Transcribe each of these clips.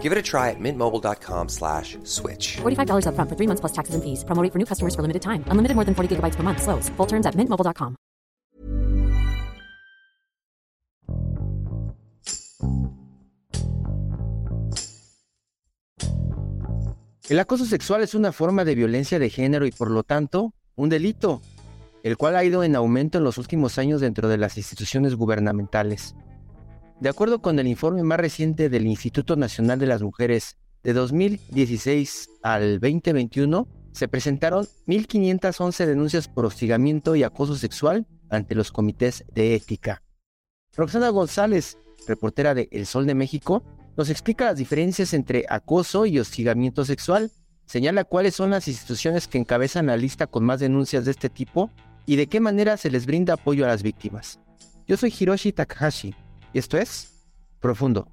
Give it a try at mintmobile.com slash switch. $45 up front for three months plus taxes and fees. Promo rate for new customers for limited time. Unlimited more than 40 gigabytes per month. Slows. Full terms at mintmobile.com. El acoso sexual es una forma de violencia de género y por lo tanto un delito, el cual ha ido en aumento en los últimos años dentro de las instituciones gubernamentales. De acuerdo con el informe más reciente del Instituto Nacional de las Mujeres, de 2016 al 2021, se presentaron 1.511 denuncias por hostigamiento y acoso sexual ante los comités de ética. Roxana González, reportera de El Sol de México, nos explica las diferencias entre acoso y hostigamiento sexual, señala cuáles son las instituciones que encabezan la lista con más denuncias de este tipo y de qué manera se les brinda apoyo a las víctimas. Yo soy Hiroshi Takahashi y esto es Profundo.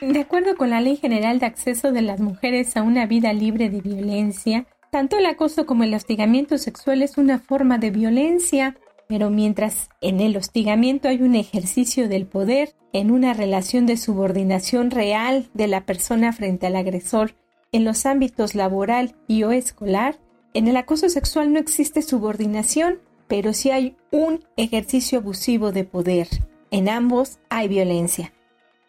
De acuerdo con la Ley General de Acceso de las Mujeres a una vida libre de violencia, tanto el acoso como el hostigamiento sexual es una forma de violencia, pero mientras en el hostigamiento hay un ejercicio del poder, en una relación de subordinación real de la persona frente al agresor, en los ámbitos laboral y o escolar, en el acoso sexual no existe subordinación, pero sí hay un ejercicio abusivo de poder. En ambos hay violencia.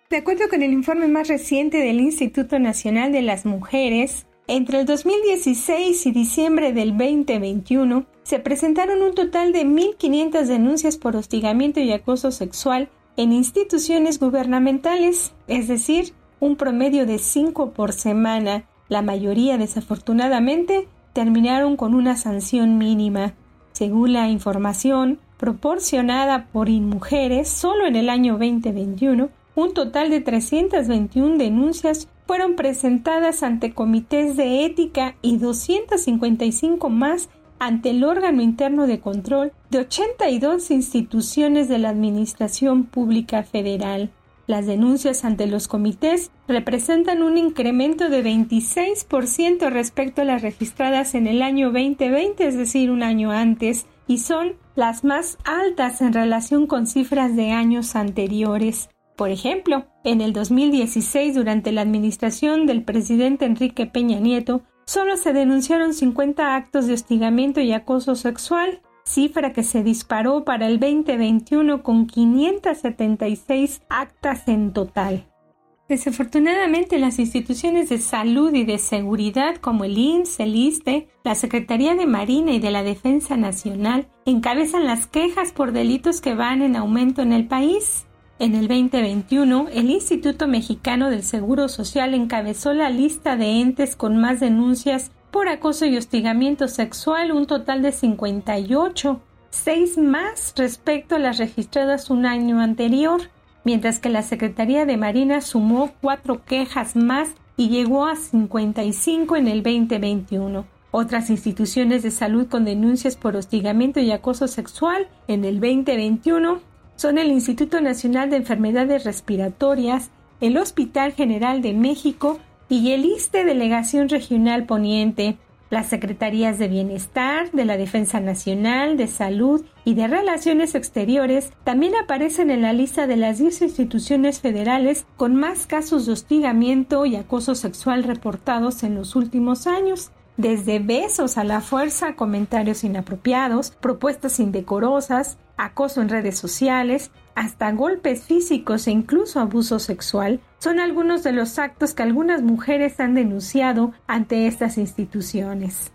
De acuerdo con el informe más reciente del Instituto Nacional de las Mujeres, entre el 2016 y diciembre del 2021 se presentaron un total de 1.500 denuncias por hostigamiento y acoso sexual en instituciones gubernamentales, es decir, un promedio de 5 por semana. La mayoría, desafortunadamente, terminaron con una sanción mínima. Según la información proporcionada por InMujeres, solo en el año 2021, un total de 321 denuncias fueron presentadas ante comités de ética y 255 más ante el órgano interno de control de 82 instituciones de la Administración Pública Federal. Las denuncias ante los comités representan un incremento de 26% respecto a las registradas en el año 2020, es decir, un año antes, y son las más altas en relación con cifras de años anteriores. Por ejemplo, en el 2016, durante la administración del presidente Enrique Peña Nieto, solo se denunciaron 50 actos de hostigamiento y acoso sexual, cifra que se disparó para el 2021 con 576 actas en total. Desafortunadamente, las instituciones de salud y de seguridad como el IMSS, el ISTE, la Secretaría de Marina y de la Defensa Nacional encabezan las quejas por delitos que van en aumento en el país. En el 2021, el Instituto Mexicano del Seguro Social encabezó la lista de entes con más denuncias por acoso y hostigamiento sexual, un total de 58, seis más respecto a las registradas un año anterior, mientras que la Secretaría de Marina sumó cuatro quejas más y llegó a 55 en el 2021. Otras instituciones de salud con denuncias por hostigamiento y acoso sexual en el 2021 son el Instituto Nacional de Enfermedades Respiratorias, el Hospital General de México y el ISTE Delegación Regional Poniente, las Secretarías de Bienestar, de la Defensa Nacional, de Salud y de Relaciones Exteriores también aparecen en la lista de las 10 instituciones federales con más casos de hostigamiento y acoso sexual reportados en los últimos años. Desde besos a la fuerza, comentarios inapropiados, propuestas indecorosas, acoso en redes sociales, hasta golpes físicos e incluso abuso sexual, son algunos de los actos que algunas mujeres han denunciado ante estas instituciones.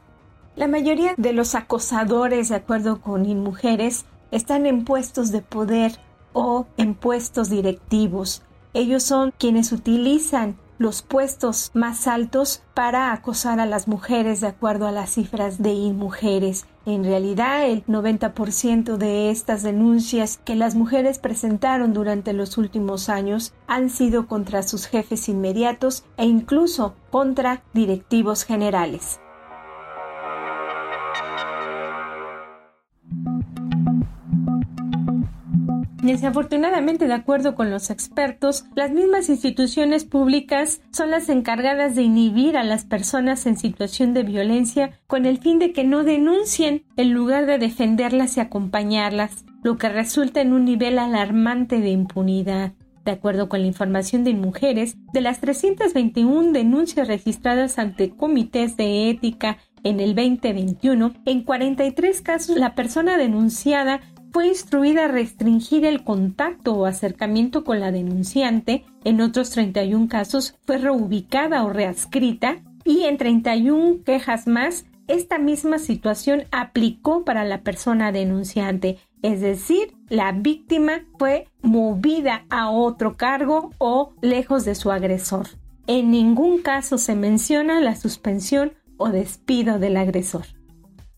La mayoría de los acosadores, de acuerdo con InMujeres, están en puestos de poder o en puestos directivos. Ellos son quienes utilizan los puestos más altos para acosar a las mujeres de acuerdo a las cifras de InMujeres. En realidad, el 90% de estas denuncias que las mujeres presentaron durante los últimos años han sido contra sus jefes inmediatos e incluso contra directivos generales. Desafortunadamente, de acuerdo con los expertos, las mismas instituciones públicas son las encargadas de inhibir a las personas en situación de violencia con el fin de que no denuncien en lugar de defenderlas y acompañarlas, lo que resulta en un nivel alarmante de impunidad. De acuerdo con la información de Mujeres, de las 321 denuncias registradas ante comités de ética en el 2021, en 43 casos la persona denunciada fue instruida a restringir el contacto o acercamiento con la denunciante, en otros 31 casos fue reubicada o readscrita y en 31 quejas más esta misma situación aplicó para la persona denunciante, es decir, la víctima fue movida a otro cargo o lejos de su agresor. En ningún caso se menciona la suspensión o despido del agresor.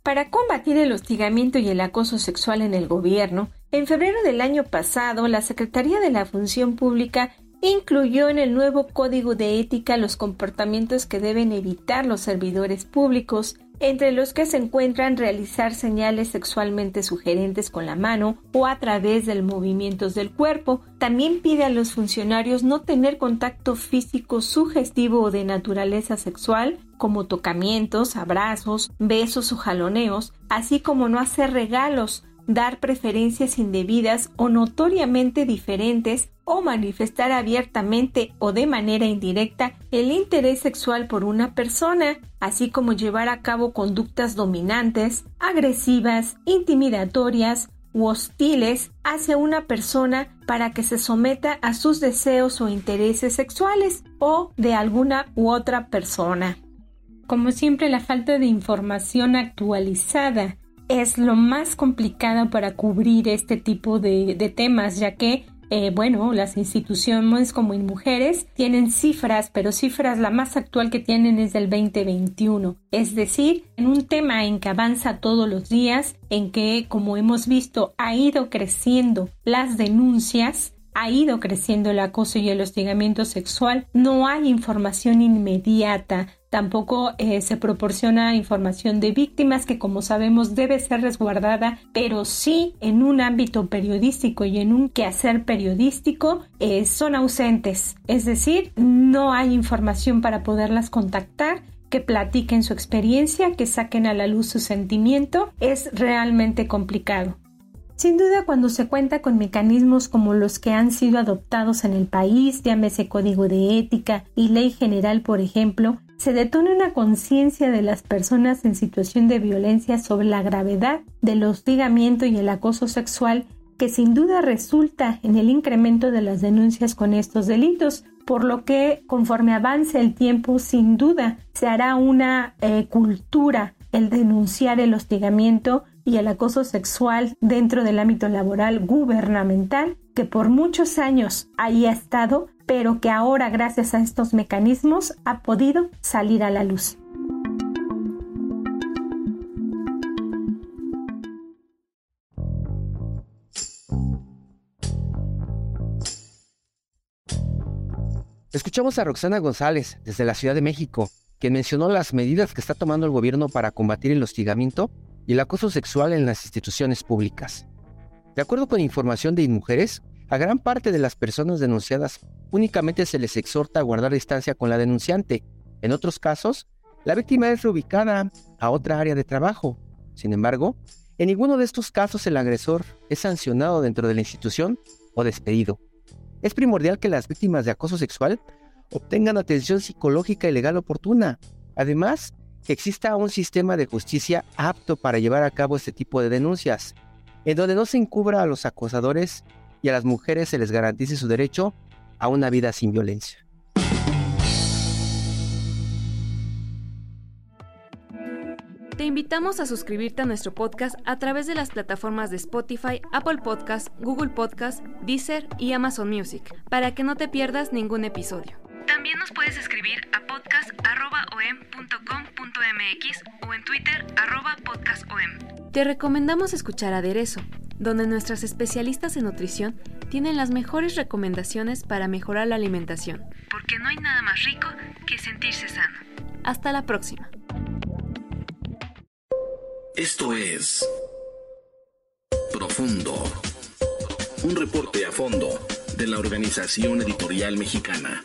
Para combatir el hostigamiento y el acoso sexual en el gobierno, en febrero del año pasado, la Secretaría de la Función Pública incluyó en el nuevo Código de Ética los comportamientos que deben evitar los servidores públicos, entre los que se encuentran realizar señales sexualmente sugerentes con la mano o a través del movimientos del cuerpo. También pide a los funcionarios no tener contacto físico sugestivo o de naturaleza sexual como tocamientos, abrazos, besos o jaloneos, así como no hacer regalos, dar preferencias indebidas o notoriamente diferentes o manifestar abiertamente o de manera indirecta el interés sexual por una persona, así como llevar a cabo conductas dominantes, agresivas, intimidatorias u hostiles hacia una persona para que se someta a sus deseos o intereses sexuales o de alguna u otra persona. Como siempre, la falta de información actualizada es lo más complicado para cubrir este tipo de, temas, ya que eh, bueno, las instituciones como en mujeres tienen cifras, pero cifras la más actual que tienen es del 2021. Es decir, en un tema en que avanza todos los días, en que, como hemos visto, ha ido creciendo las denuncias, ha ido creciendo el acoso y el hostigamiento sexual, no hay información inmediata Tampoco eh, se proporciona información de víctimas que como sabemos debe ser resguardada, pero sí en un ámbito periodístico y en un quehacer periodístico eh, son ausentes. Es decir, no hay información para poderlas contactar que platiquen su experiencia, que saquen a la luz su sentimiento, es realmente complicado. Sin duda, cuando se cuenta con mecanismos como los que han sido adoptados en el país, llámese código de ética y ley general, por ejemplo, se detona una conciencia de las personas en situación de violencia sobre la gravedad del hostigamiento y el acoso sexual que sin duda resulta en el incremento de las denuncias con estos delitos, por lo que conforme avance el tiempo sin duda se hará una eh, cultura el denunciar el hostigamiento y el acoso sexual dentro del ámbito laboral gubernamental que por muchos años haya estado pero que ahora gracias a estos mecanismos ha podido salir a la luz. Escuchamos a Roxana González desde la Ciudad de México, quien mencionó las medidas que está tomando el gobierno para combatir el hostigamiento y el acoso sexual en las instituciones públicas. De acuerdo con información de InMujeres, a gran parte de las personas denunciadas únicamente se les exhorta a guardar distancia con la denunciante. En otros casos, la víctima es reubicada a otra área de trabajo. Sin embargo, en ninguno de estos casos el agresor es sancionado dentro de la institución o despedido. Es primordial que las víctimas de acoso sexual obtengan atención psicológica y legal oportuna. Además, que exista un sistema de justicia apto para llevar a cabo este tipo de denuncias, en donde no se encubra a los acosadores y a las mujeres se les garantice su derecho a una vida sin violencia. Te invitamos a suscribirte a nuestro podcast a través de las plataformas de Spotify, Apple Podcast, Google Podcast, Deezer y Amazon Music, para que no te pierdas ningún episodio. También nos puedes escribir a podcast.om.com.mx o en Twitter podcastom. Te recomendamos escuchar Aderezo, donde nuestras especialistas en nutrición tienen las mejores recomendaciones para mejorar la alimentación. Porque no hay nada más rico que sentirse sano. Hasta la próxima. Esto es Profundo. Un reporte a fondo de la Organización Editorial Mexicana.